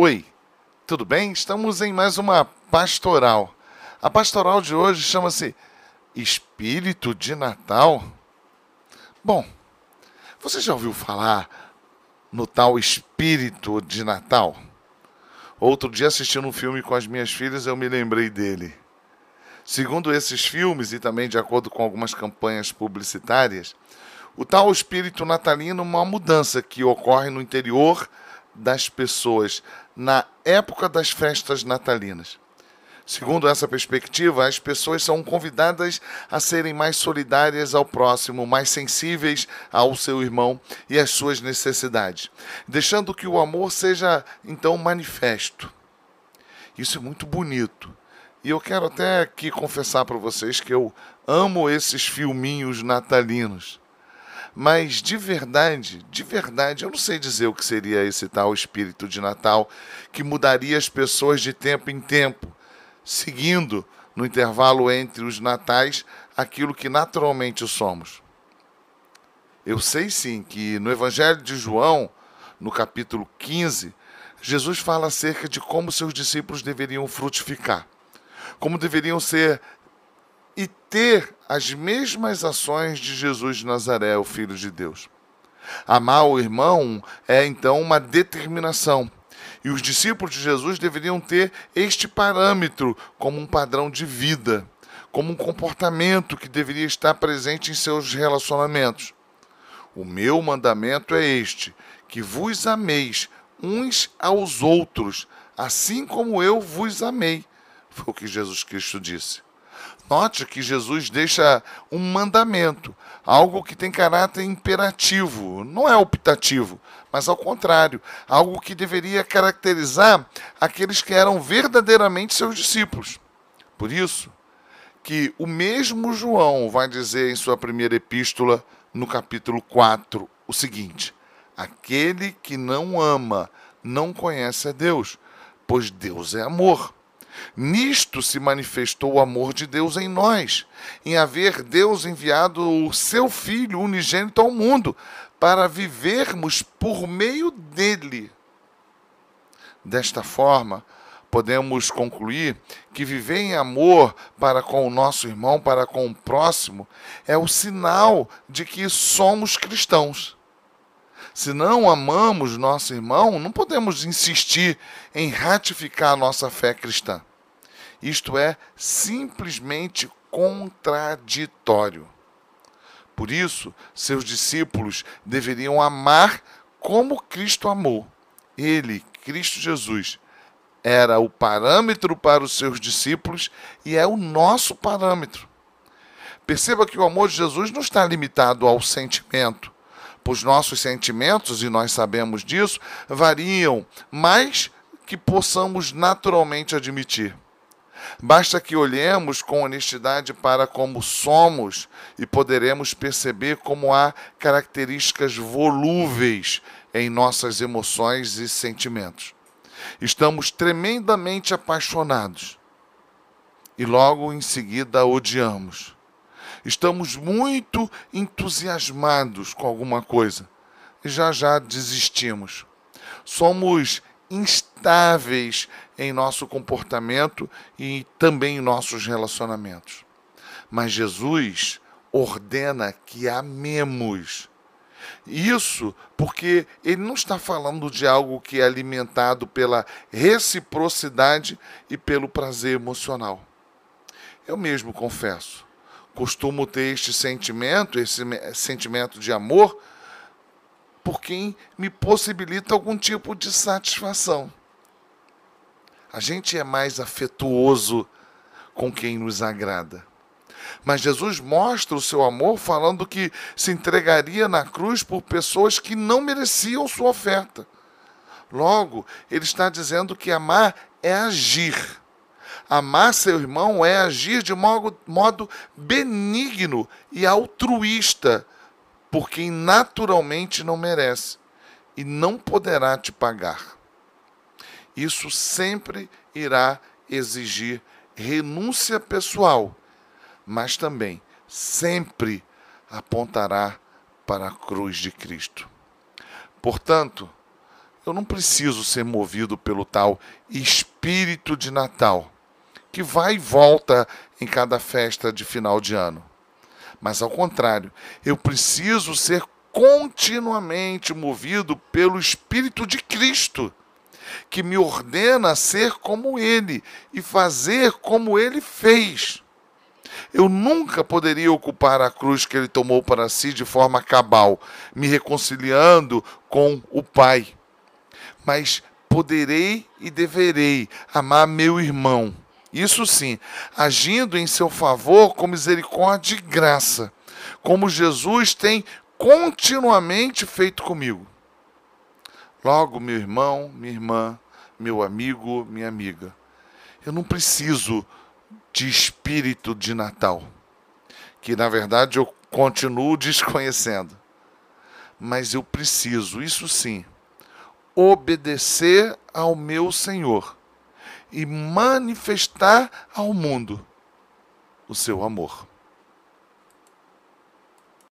Oi, tudo bem? Estamos em mais uma pastoral. A pastoral de hoje chama-se Espírito de Natal. Bom, você já ouviu falar no tal Espírito de Natal? Outro dia assistindo um filme com as minhas filhas, eu me lembrei dele. Segundo esses filmes e também de acordo com algumas campanhas publicitárias, o tal espírito natalino é uma mudança que ocorre no interior das pessoas na época das festas natalinas. Segundo essa perspectiva, as pessoas são convidadas a serem mais solidárias ao próximo, mais sensíveis ao seu irmão e às suas necessidades, deixando que o amor seja então manifesto. Isso é muito bonito. E eu quero até aqui confessar para vocês que eu amo esses filminhos natalinos. Mas de verdade, de verdade, eu não sei dizer o que seria esse tal espírito de Natal que mudaria as pessoas de tempo em tempo, seguindo no intervalo entre os natais aquilo que naturalmente somos. Eu sei sim que no Evangelho de João, no capítulo 15, Jesus fala acerca de como seus discípulos deveriam frutificar, como deveriam ser e ter as mesmas ações de Jesus de Nazaré, o Filho de Deus. Amar o irmão é então uma determinação. E os discípulos de Jesus deveriam ter este parâmetro como um padrão de vida, como um comportamento que deveria estar presente em seus relacionamentos. O meu mandamento é este: que vos ameis uns aos outros, assim como eu vos amei. Foi o que Jesus Cristo disse. Note que Jesus deixa um mandamento, algo que tem caráter imperativo, não é optativo, mas ao contrário, algo que deveria caracterizar aqueles que eram verdadeiramente seus discípulos. Por isso, que o mesmo João vai dizer em sua primeira epístola, no capítulo 4, o seguinte: Aquele que não ama não conhece a Deus, pois Deus é amor. Nisto se manifestou o amor de Deus em nós, em haver Deus enviado o seu Filho unigênito ao mundo, para vivermos por meio dele. Desta forma, podemos concluir que viver em amor para com o nosso irmão, para com o próximo, é o sinal de que somos cristãos. Se não amamos nosso irmão, não podemos insistir em ratificar nossa fé cristã. Isto é simplesmente contraditório. Por isso, seus discípulos deveriam amar como Cristo amou. Ele, Cristo Jesus, era o parâmetro para os seus discípulos e é o nosso parâmetro. Perceba que o amor de Jesus não está limitado ao sentimento, pois nossos sentimentos, e nós sabemos disso, variam mais que possamos naturalmente admitir. Basta que olhemos com honestidade para como somos e poderemos perceber como há características volúveis em nossas emoções e sentimentos. Estamos tremendamente apaixonados e logo em seguida odiamos. Estamos muito entusiasmados com alguma coisa e já já desistimos. Somos instáveis em nosso comportamento e também em nossos relacionamentos. Mas Jesus ordena que amemos. Isso porque ele não está falando de algo que é alimentado pela reciprocidade e pelo prazer emocional. Eu mesmo confesso, costumo ter este sentimento, esse sentimento de amor, por quem me possibilita algum tipo de satisfação. A gente é mais afetuoso com quem nos agrada. Mas Jesus mostra o seu amor falando que se entregaria na cruz por pessoas que não mereciam sua oferta. Logo, ele está dizendo que amar é agir. Amar seu irmão é agir de modo, modo benigno e altruísta por quem naturalmente não merece e não poderá te pagar. Isso sempre irá exigir renúncia pessoal, mas também sempre apontará para a cruz de Cristo. Portanto, eu não preciso ser movido pelo tal espírito de Natal, que vai e volta em cada festa de final de ano. Mas ao contrário, eu preciso ser continuamente movido pelo Espírito de Cristo, que me ordena ser como Ele e fazer como Ele fez. Eu nunca poderia ocupar a cruz que Ele tomou para si de forma cabal, me reconciliando com o Pai. Mas poderei e deverei amar meu irmão. Isso sim, agindo em seu favor com misericórdia e graça, como Jesus tem continuamente feito comigo. Logo, meu irmão, minha irmã, meu amigo, minha amiga, eu não preciso de espírito de Natal, que na verdade eu continuo desconhecendo. Mas eu preciso, isso sim, obedecer ao meu Senhor e manifestar ao mundo o seu amor.